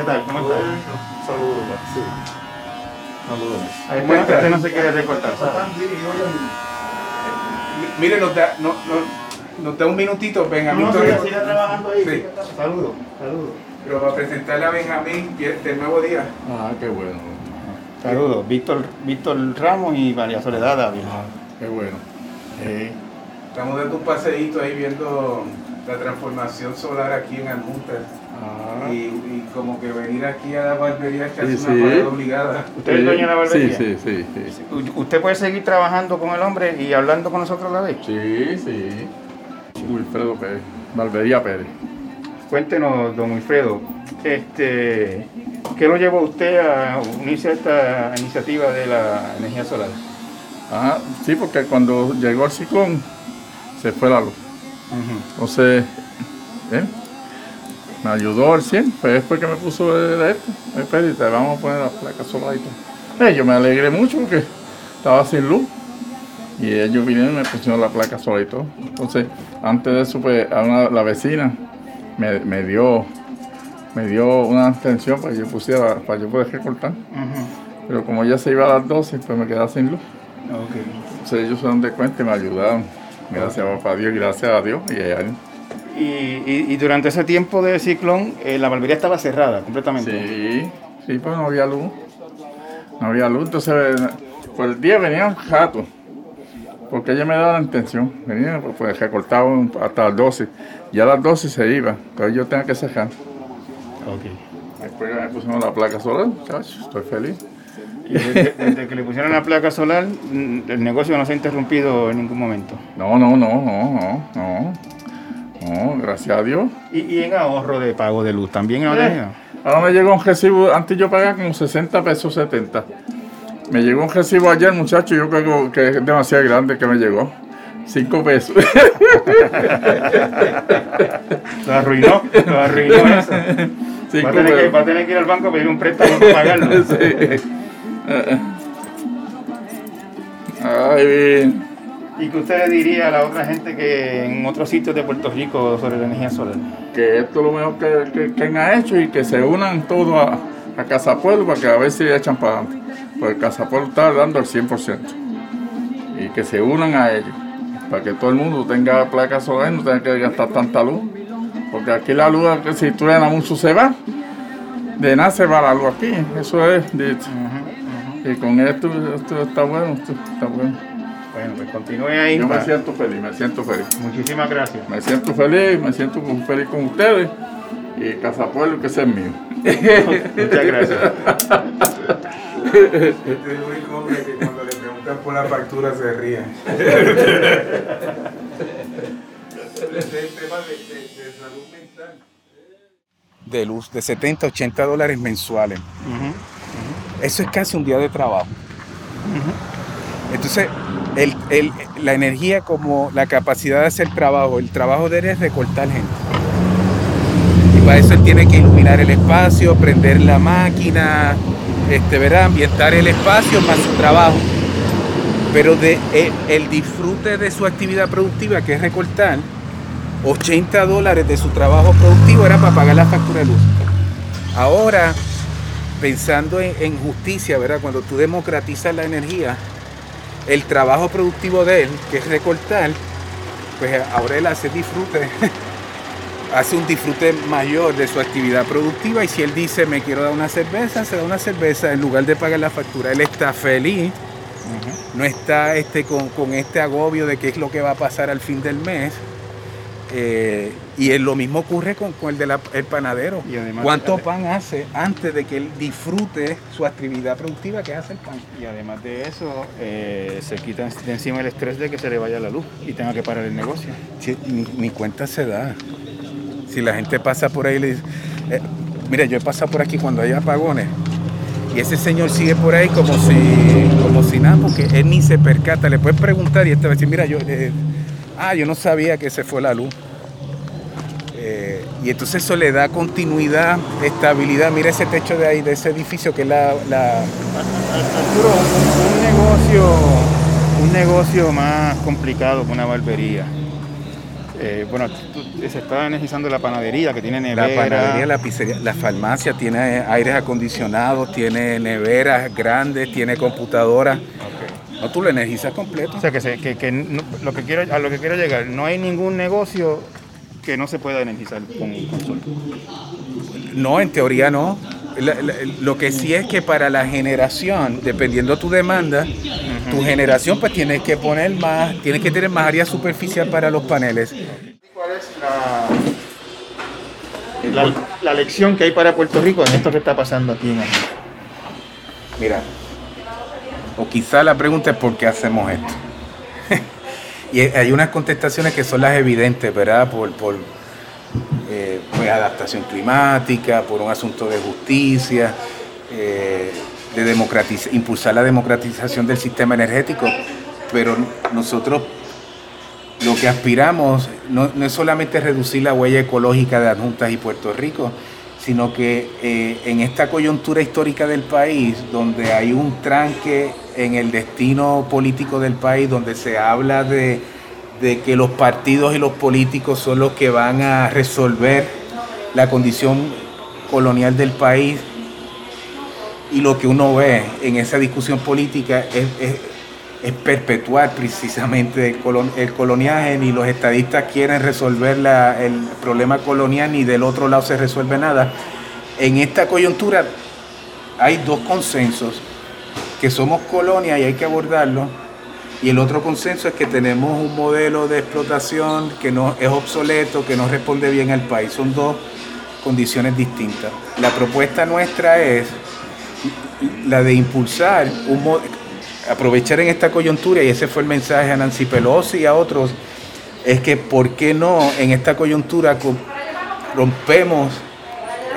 tal? ¿Cómo estás? Saludos. Sí. Saludos. Este no se quiere recortar. Mire, nos da, no, no, nos da un minutito, Benjamín. No, Torres. siga trabajando ahí. Sí. Saludos, saludos. Pero para presentarle a Benjamín del nuevo día. Ah, qué bueno. Saludos, Víctor, Víctor Ramos y María Soledad Dávila. Ah, qué bueno. Eh, Estamos dando un paseíto ahí viendo la transformación solar aquí en Almunter. ah, Y, y como que venir aquí a la barbería es casi Sí, una sí. parada obligada. ¿Usted es dueño de la barbería? Sí, sí, sí. ¿Usted puede seguir trabajando con el hombre y hablando con nosotros a la vez? sí. sí. Wilfredo Pérez. Barbería Pérez. Cuéntenos, don Wilfredo, este, ¿qué lo llevó a usted a unirse a esta iniciativa de la energía solar? Ajá, sí, porque cuando llegó el ciclón se fue la luz. Entonces, ¿eh? me ayudó al 100, pues después que me puso de esto, vamos a poner las placas solaritas. Eh, yo me alegré mucho porque estaba sin luz. Y ellos vinieron y me pusieron la placa solar y todo. Entonces, antes de eso, pues, a una- la vecina me, me dio me dio una extensión para que yo pusiera, para yo poder recortar. Pero como ya se iba a las 12, pues me quedaba sin luz. Entonces ellos se dan de cuenta y me ayudaron. Gracias a papá Dios, gracias a Dios y a él. Y, y- y durante ese tiempo de ciclón, eh, la barbería estaba cerrada completamente. Sí, sí, pues no había luz. No había luz, entonces por el día venían jatos. Porque ella me daba la intención. Venía, pues, recortaban hasta las 12. Ya a las 12 se iba, pero yo tenía que cerrar. Después me pusieron la placa solar, estoy feliz. Y desde, desde que le pusieron la placa solar, mm, el negocio no se ha interrumpido en ningún momento. No, no, no, no, no, no. No, gracias a Dios. Y, y en ahorro de pago de luz, también ha Eh? Ahora me llegó un recibo, antes yo pagaba como 60 pesos 70. Me llegó un recibo ayer, muchacho, yo creo que es demasiado grande que me llegó. 5 pesos. Lo arruinó, lo arruinó eso. Cinco Va a, tener que, pesos. va a tener que ir al banco a pedir un préstamo para pagarlo. Sí. Ay, bien. ¿Y qué usted le diría a la otra gente que en otros sitios de Puerto Rico sobre la energía solar? que esto es lo mejor que, que, que han hecho y que se unan todos a, a Casa Pueblo para que a ver si echan para adelante. Casa Pueblo está dando el 100%. Y que se unan a ellos. Para que todo el mundo tenga placas solares no tenga que gastar tanta luz. Porque aquí la luz, que si tú le mucho se va. De nada se va la luz aquí. Eso es. dicho. Y con esto, esto está bueno. Esto está bueno. Bueno, pues continúe ahí. Yo me siento feliz, me siento feliz. Muchísimas gracias. Me siento feliz, me siento feliz con ustedes y Casa Pueblo que ese es mío. Muchas gracias. Este es el único hombre que cuando le preguntan por la factura se ríe. Es el tema de, de- de salud mental. de luz de 70, 80 dólares mensuales. Eso es casi un día de trabajo. Entonces, el- el- la energía como la capacidad de hacer trabajo, el trabajo de él es recortar gente. Y para eso él tiene que iluminar el espacio, prender la máquina, este, ¿verdad? ambientar el espacio para su trabajo. Pero de, el, el disfrute de su actividad productiva, que es recortar, 80 dólares de su trabajo productivo era para pagar la factura de luz. Ahora, pensando en, en justicia, ¿verdad? Cuando tú democratizas la energía, el trabajo productivo de él, que es recortar, pues ahora él hace disfrute, hace un disfrute mayor de su actividad productiva y si él dice me quiero dar una cerveza, se da una cerveza en lugar de pagar la factura. Él está feliz, no está este, con, con este agobio de qué es lo que va a pasar al fin del mes. Eh, y es lo mismo ocurre con, con el del panadero. Y además- ¿Cuánto pan hace antes de que él disfrute su actividad productiva que hace el pan? Y además de eso, eh, se quita de encima el estrés de que se le vaya la luz y tenga que parar el negocio. Sí, ni, ni cuenta se da. Si la gente pasa por ahí le dice, eh, mira, yo he pasado por aquí cuando hay apagones y ese señor sigue por ahí como si, como si nada, porque él ni se percata. Le puedes preguntar y él va a decir, mira, yo, eh, ah, yo no sabía que se fue la luz. Eh, y entonces eso le da continuidad, estabilidad. Mira ese techo de ahí, de ese edificio que es la, negocio, un negocio más complicado que una barbería. Eh, bueno, se está energizando la panadería que tiene nevera. La panadería, la pizzería, la farmacia tiene aires acondicionados, tiene neveras grandes, tiene computadoras. No, tú lo energizas completo. O sea, que, lo que quiero, a lo que quiero llegar, no hay ningún negocio que no se pueda energizar con, sol. No, en teoría no. Lo que sí es que para la generación, dependiendo tu demanda, tu generación pues tienes que poner más, tienes que tener más área superficial para los paneles. ¿Cuál es la, la, lección que hay para Puerto Rico en esto que está pasando aquí en Mira, o quizá la pregunta es por qué hacemos esto. y hay unas contestaciones que son las evidentes, ¿verdad? Por, por eh, pues, adaptación climática, por un asunto de justicia, eh, de impulsar la democratización del sistema energético. Pero nosotros lo que aspiramos no, es solamente reducir la huella ecológica de Adjuntas y Puerto Rico, sino que eh, en esta coyuntura histórica del país, donde hay un tranque en el destino político del país, donde se habla de, que los partidos y los políticos son los que van a resolver la condición colonial del país, y lo que uno ve en esa discusión política es, perpetuar precisamente el, coloniaje, ni los estadistas quieren resolver el problema colonial, ni del otro lado se resuelve nada. En esta coyuntura hay dos consensos, que somos colonia y hay que abordarlo, y el otro consenso es que tenemos un modelo de explotación que no es obsoleto, que no responde bien al país. Son dos condiciones distintas. La propuesta nuestra es la de impulsar un aprovechar en esta coyuntura, y ese fue el mensaje a Nancy Pelosi y a otros, es que ¿por qué no en esta coyuntura rompemos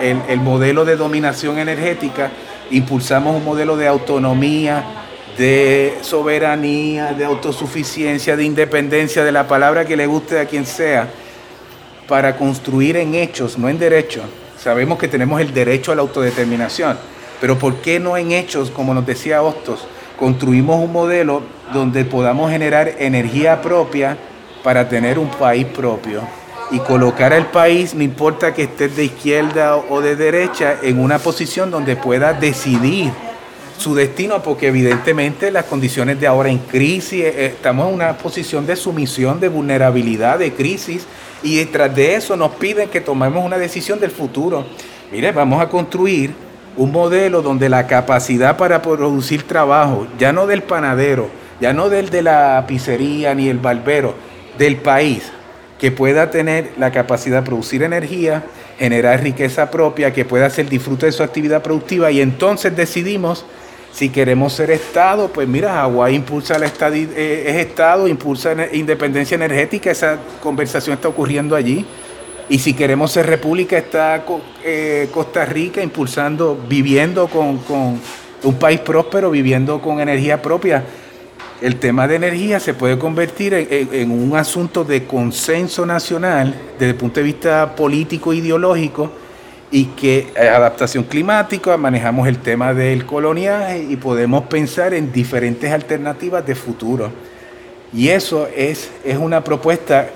el, el modelo de dominación energética, impulsamos un modelo de autonomía, de soberanía, de autosuficiencia, de independencia, de la palabra que le guste a quien sea, para construir en hechos, no en derechos. Sabemos que tenemos el derecho a la autodeterminación, pero ¿por qué no en hechos, como nos decía Hostos, construimos un modelo donde podamos generar energía propia para tener un país propio? Y colocar al país, no importa que estés de izquierda o de derecha, en una posición donde pueda decidir su destino, porque evidentemente las condiciones de ahora en crisis, eh, estamos en una posición de sumisión, de vulnerabilidad, de crisis, y detrás de eso nos piden que tomemos una decisión del futuro. Mire, vamos a construir un modelo donde la capacidad para producir trabajo, ya no del panadero, ya no del de la pizzería ni el barbero, del país, que pueda tener la capacidad de producir energía, generar riqueza propia, que pueda hacer disfrute de su actividad productiva y entonces decidimos si queremos ser Estado, pues mira, Hawái impulsa el estado, eh, es Estado, impulsa independencia energética, esa conversación está ocurriendo allí. Y si queremos ser república, está eh, Costa Rica impulsando, viviendo con, un país próspero, viviendo con energía propia. El tema de energía se puede convertir en, un asunto de consenso nacional desde el punto de vista político e ideológico y que adaptación climática, manejamos el tema del coloniaje y podemos pensar en diferentes alternativas de futuro. Y eso es, es una propuesta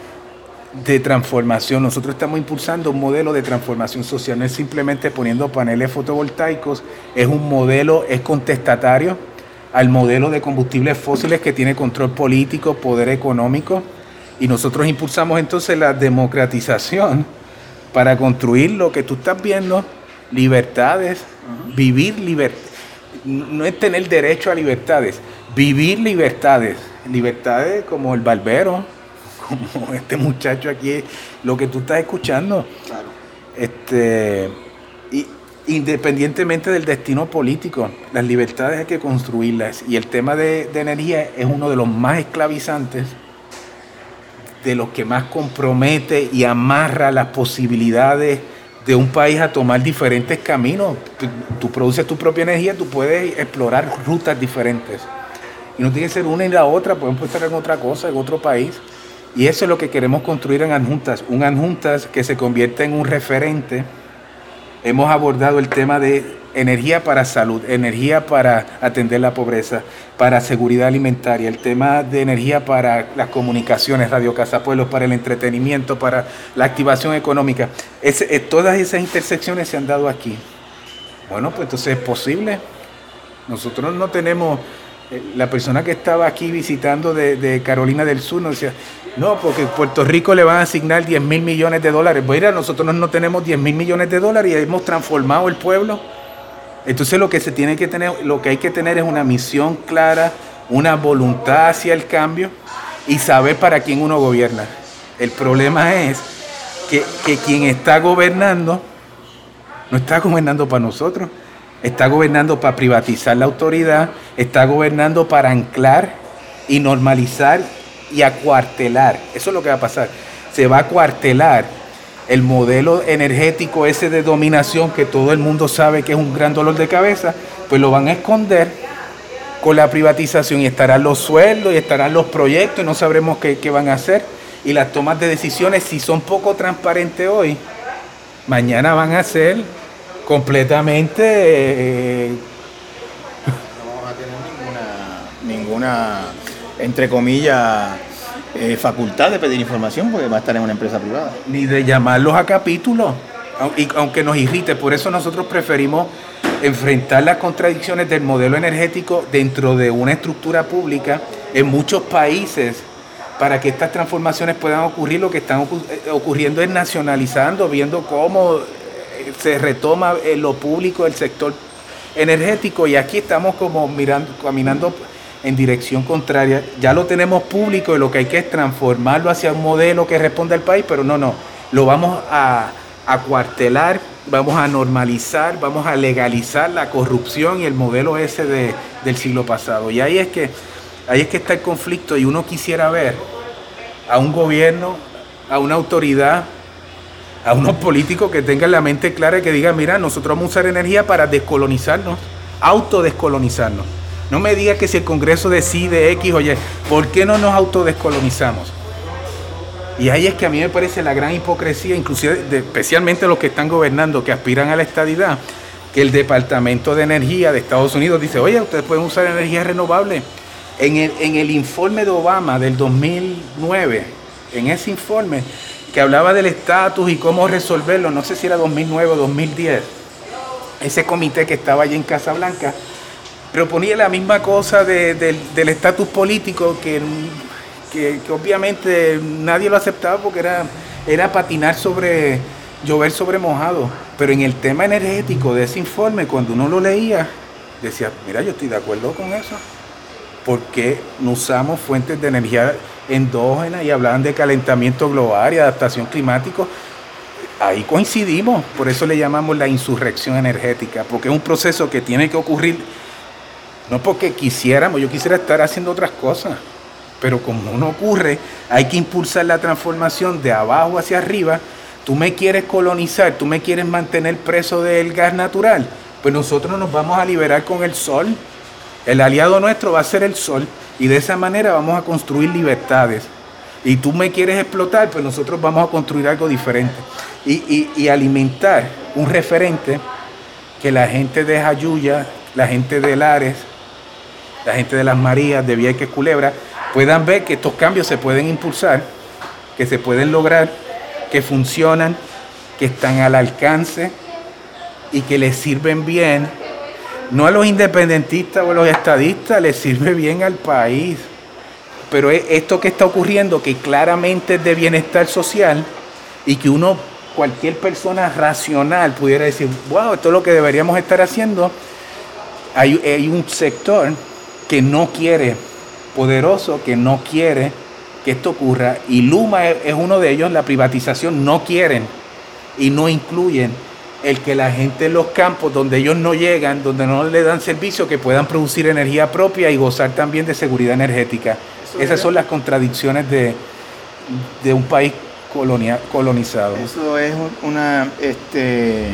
de transformación. Nosotros estamos impulsando un modelo de transformación social, no es simplemente poniendo paneles fotovoltaicos, es un modelo, es contestatario al modelo de combustibles fósiles que tiene control político, poder económico, y nosotros impulsamos entonces la democratización para construir lo que tú estás viendo, libertades, vivir libertad. No es tener derecho a libertades, vivir libertades, libertades como el barbero, como este muchacho aquí, lo que tú estás escuchando. Este, y, independientemente del destino político, las libertades hay que construirlas. Y el tema de, energía es uno de los más esclavizantes, de los que más compromete y amarra las posibilidades de un país a tomar diferentes caminos. Tú, produces tu propia energía, tú puedes explorar rutas diferentes. Y no tiene que ser una y la otra, pueden estar en otra cosa, en otro país. Y eso es lo que queremos construir en Adjuntas, un Adjuntas que se convierta en un referente. Hemos abordado el tema de energía para salud, energía para atender la pobreza, para seguridad alimentaria, el tema de energía para las comunicaciones, Radio Casa Pueblos, para el entretenimiento, para la activación económica. Eh, todas esas intersecciones se han dado aquí. Bueno, pues entonces es posible. Nosotros no tenemos, eh, la persona que estaba aquí visitando de, Carolina del Sur nos decía, no, porque Puerto Rico le van a asignar 10 mil millones de dólares. Bueno, nosotros no tenemos 10 mil millones de dólares y hemos transformado el pueblo entonces lo que se tiene que tener, lo que hay que tener es una misión clara, una voluntad hacia el cambio y saber para quién uno gobierna. El problema es que, quien está gobernando no está gobernando para nosotros, está gobernando para privatizar la autoridad, está gobernando para anclar y normalizar y acuartelar. Eso es lo que va a pasar. Se va a acuartelar el modelo energético ese de dominación que todo el mundo sabe que es un gran dolor de cabeza, pues lo van a esconder con la privatización y estarán los sueldos y estarán los proyectos y no sabremos qué, van a hacer. Y las tomas de decisiones, si son poco transparentes hoy, mañana van a ser completamente... Eh, no vamos a tener ninguna, ninguna entre comillas, eh, facultad de pedir información porque va a estar en una empresa privada. Ni de llamarlos a capítulos, aunque nos irrite. Por eso nosotros preferimos enfrentar las contradicciones del modelo energético dentro de una estructura pública en muchos países para que estas transformaciones puedan ocurrir. Lo que están eh, ocurriendo es nacionalizando, viendo cómo eh, se retoma lo público del sector energético y aquí estamos como mirando, caminando en dirección contraria. Ya lo tenemos público y lo que hay que es transformarlo hacia un modelo que responda al país, pero no, no, lo vamos a, cuartelar, vamos a normalizar, vamos a legalizar la corrupción y el modelo ese de, del siglo pasado. Y ahí es que ahí es que está el conflicto y uno quisiera ver a un gobierno, a una autoridad, a unos políticos que tengan la mente clara y que digan, mira, nosotros vamos a usar energía para descolonizarnos, autodescolonizarnos. No me diga que si el Congreso decide X o Y, ¿por qué no nos autodescolonizamos? Y ahí es que a mí me parece la gran hipocresía, inclusive especialmente los que están gobernando, que aspiran a la estadidad, que el Departamento de Energía de Estados Unidos dice, oye, ustedes pueden usar energía renovable. En el, en el informe de Obama del 2009, en ese informe que hablaba del estatus y cómo resolverlo, no sé si era 2009 o 2010, ese comité que estaba allí en Casa Blanca, proponía la misma cosa del estatus político que, que, obviamente nadie lo aceptaba porque era, era patinar sobre, llover sobre mojado. Pero en el tema energético de ese informe, cuando uno lo leía, decía, mira, yo estoy de acuerdo con eso. porque no usamos fuentes de energía endógenas y hablaban de calentamiento global y adaptación climática? Ahí coincidimos, por eso le llamamos la insurrección energética, porque es un proceso que tiene que ocurrir no porque quisiéramos, yo quisiera estar haciendo otras cosas, pero como no ocurre, hay que impulsar la transformación de abajo hacia arriba. Tú me quieres colonizar, tú me quieres mantener preso del gas natural, pues nosotros nos vamos a liberar con el sol. El aliado nuestro va a ser el sol y de esa manera vamos a construir libertades. Y tú me quieres explotar, pues nosotros vamos a construir algo diferente. Y, alimentar un referente que la gente de Jayuya, la gente de Lares, la gente de las Marías, de Vieques Culebra, puedan ver que estos cambios se pueden impulsar, que se pueden lograr, que funcionan, que están al alcance y que les sirven bien, no a los independentistas o a los estadistas, les sirve bien al país. Pero esto que está ocurriendo, que claramente es de bienestar social y que uno, cualquier persona racional pudiera decir, wow, esto es lo que deberíamos estar haciendo, hay, hay un sector que no quiere, poderoso que no quiere que esto ocurra. Y Luma es uno de ellos, la privatización no quieren y no incluyen el que la gente en los campos donde ellos no llegan, donde no le dan servicio, que puedan producir energía propia y gozar también de seguridad energética. Esas son las contradicciones de, de un país colonizado. Eso es una... Este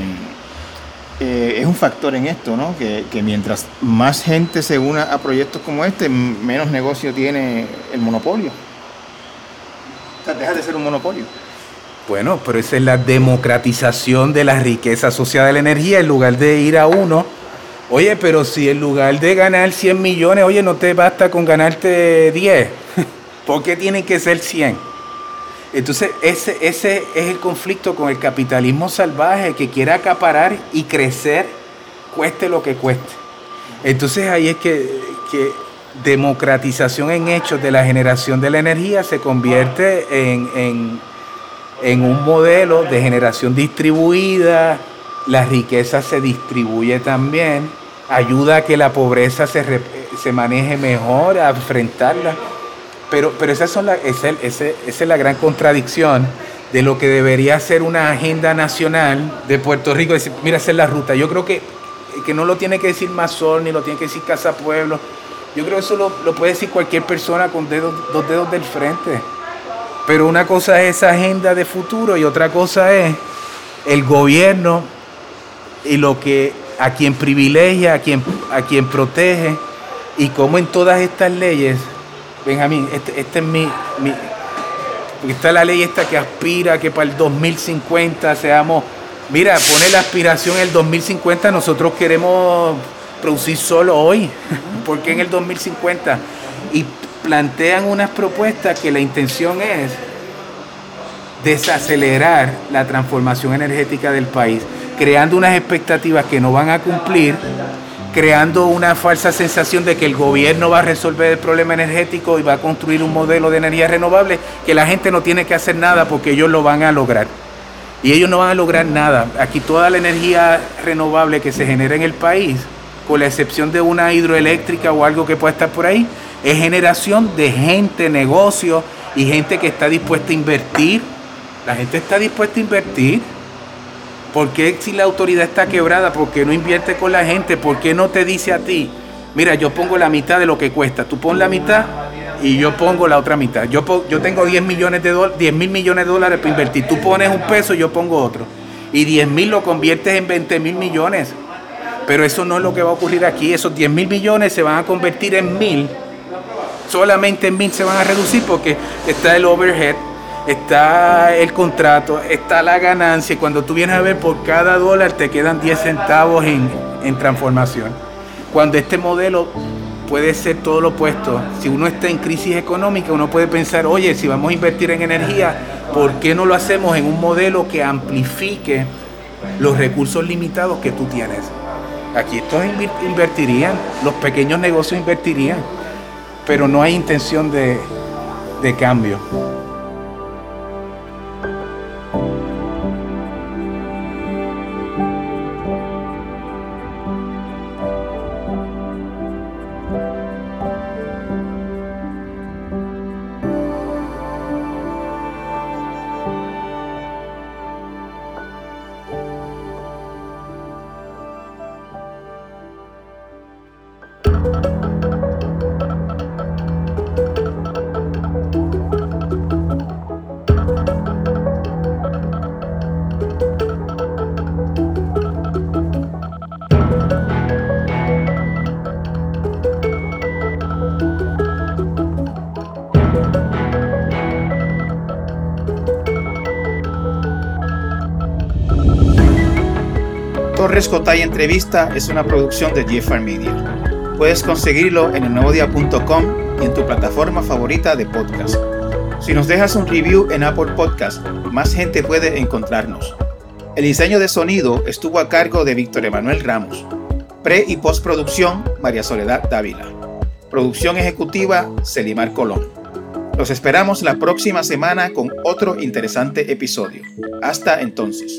eh, es un factor en esto, ¿no? Que, mientras más gente se una a proyectos como este, menos negocio tiene el monopolio. O sea, deja de ser un monopolio. Bueno, pero esa es la democratización de la riqueza asociada a la energía en lugar de ir a uno. Oye, pero si en lugar de ganar 100 millones, oye, no te basta con ganarte 10. ¿Por qué tienen que ser 100? Entonces, ese, ese es el conflicto con el capitalismo salvaje que quiere acaparar y crecer, cueste lo que cueste. Entonces ahí es que, que democratización en hechos de la generación de la energía se convierte en, en, un modelo de generación distribuida, la riqueza se distribuye también, ayuda a que la pobreza se, se maneje mejor, a enfrentarla. Pero, pero esa, son la, esa, esa, es la gran contradicción de lo que debería ser una agenda nacional de Puerto Rico. Decir, mira, esa es la ruta. Yo creo que, que no lo tiene que decir Mazón, ni lo tiene que decir Casa Pueblo yo creo que eso lo, puede decir cualquier persona con dedos, dos dedos del frente. Pero una cosa es esa agenda de futuro y otra cosa es el gobierno y lo que a quien privilegia, a quien, a quien protege y cómo en todas estas leyes, Benjamín, este, este es mi, mi, está la ley esta que aspira que para el 2050 seamos, mira, pone la aspiración el 2050, nosotros queremos producir solo hoy, porque en el 2050? Y plantean unas propuestas que la intención es desacelerar la transformación energética del país, creando unas expectativas que no van a cumplir, creando una falsa sensación de que el gobierno va a resolver el problema energético y va a construir un modelo de energía renovable que la gente no tiene que hacer nada porque ellos lo van a lograr. Y ellos no van a lograr nada. Aquí toda la energía renovable que se genera en el país con la excepción de una hidroeléctrica o algo que pueda estar por ahí, es generación de gente, negocio y gente que está dispuesta a invertir. La gente está dispuesta a invertir. ¿Por qué si la autoridad está quebrada? ¿Por qué no invierte con la gente? ¿Por qué no te dice a ti, mira, yo pongo la mitad de lo que cuesta, tú pon la mitad y yo pongo la otra mitad? Yo, yo tengo 10 millones de 10 mil millones de dólares para invertir. Tú pones un peso, yo pongo otro. Y 10 mil lo conviertes en 20 mil millones. Pero eso no es lo que va a ocurrir aquí. Esos 10 mil millones se van a convertir en mil. Solamente en mil se van a reducir porque está el overhead, está el contrato, está la ganancia. Cuando tú vienes a ver por cada dólar te quedan 10 centavos en, en transformación. Cuando este modelo puede ser todo lo opuesto. Si uno está en crisis económica, uno puede pensar, oye, si vamos a invertir en energía, ¿por qué no lo hacemos en un modelo que amplifique los recursos limitados que tú tienes? Aquí estos invertirían, los pequeños negocios invertirían, pero no hay intención de, de cambio. Torres Entrevista es una producción de GFR Media. Puedes conseguirlo en elnuevodía.com y en tu plataforma favorita de podcast. Si nos dejas un review en Apple Podcast, más gente puede encontrarnos. El diseño de sonido estuvo a cargo de Víctor Emanuel Ramos. Pre y postproducción, María Soledad Dávila. Producción ejecutiva, Celimar Colón. Los esperamos la próxima semana con otro interesante episodio. Hasta entonces.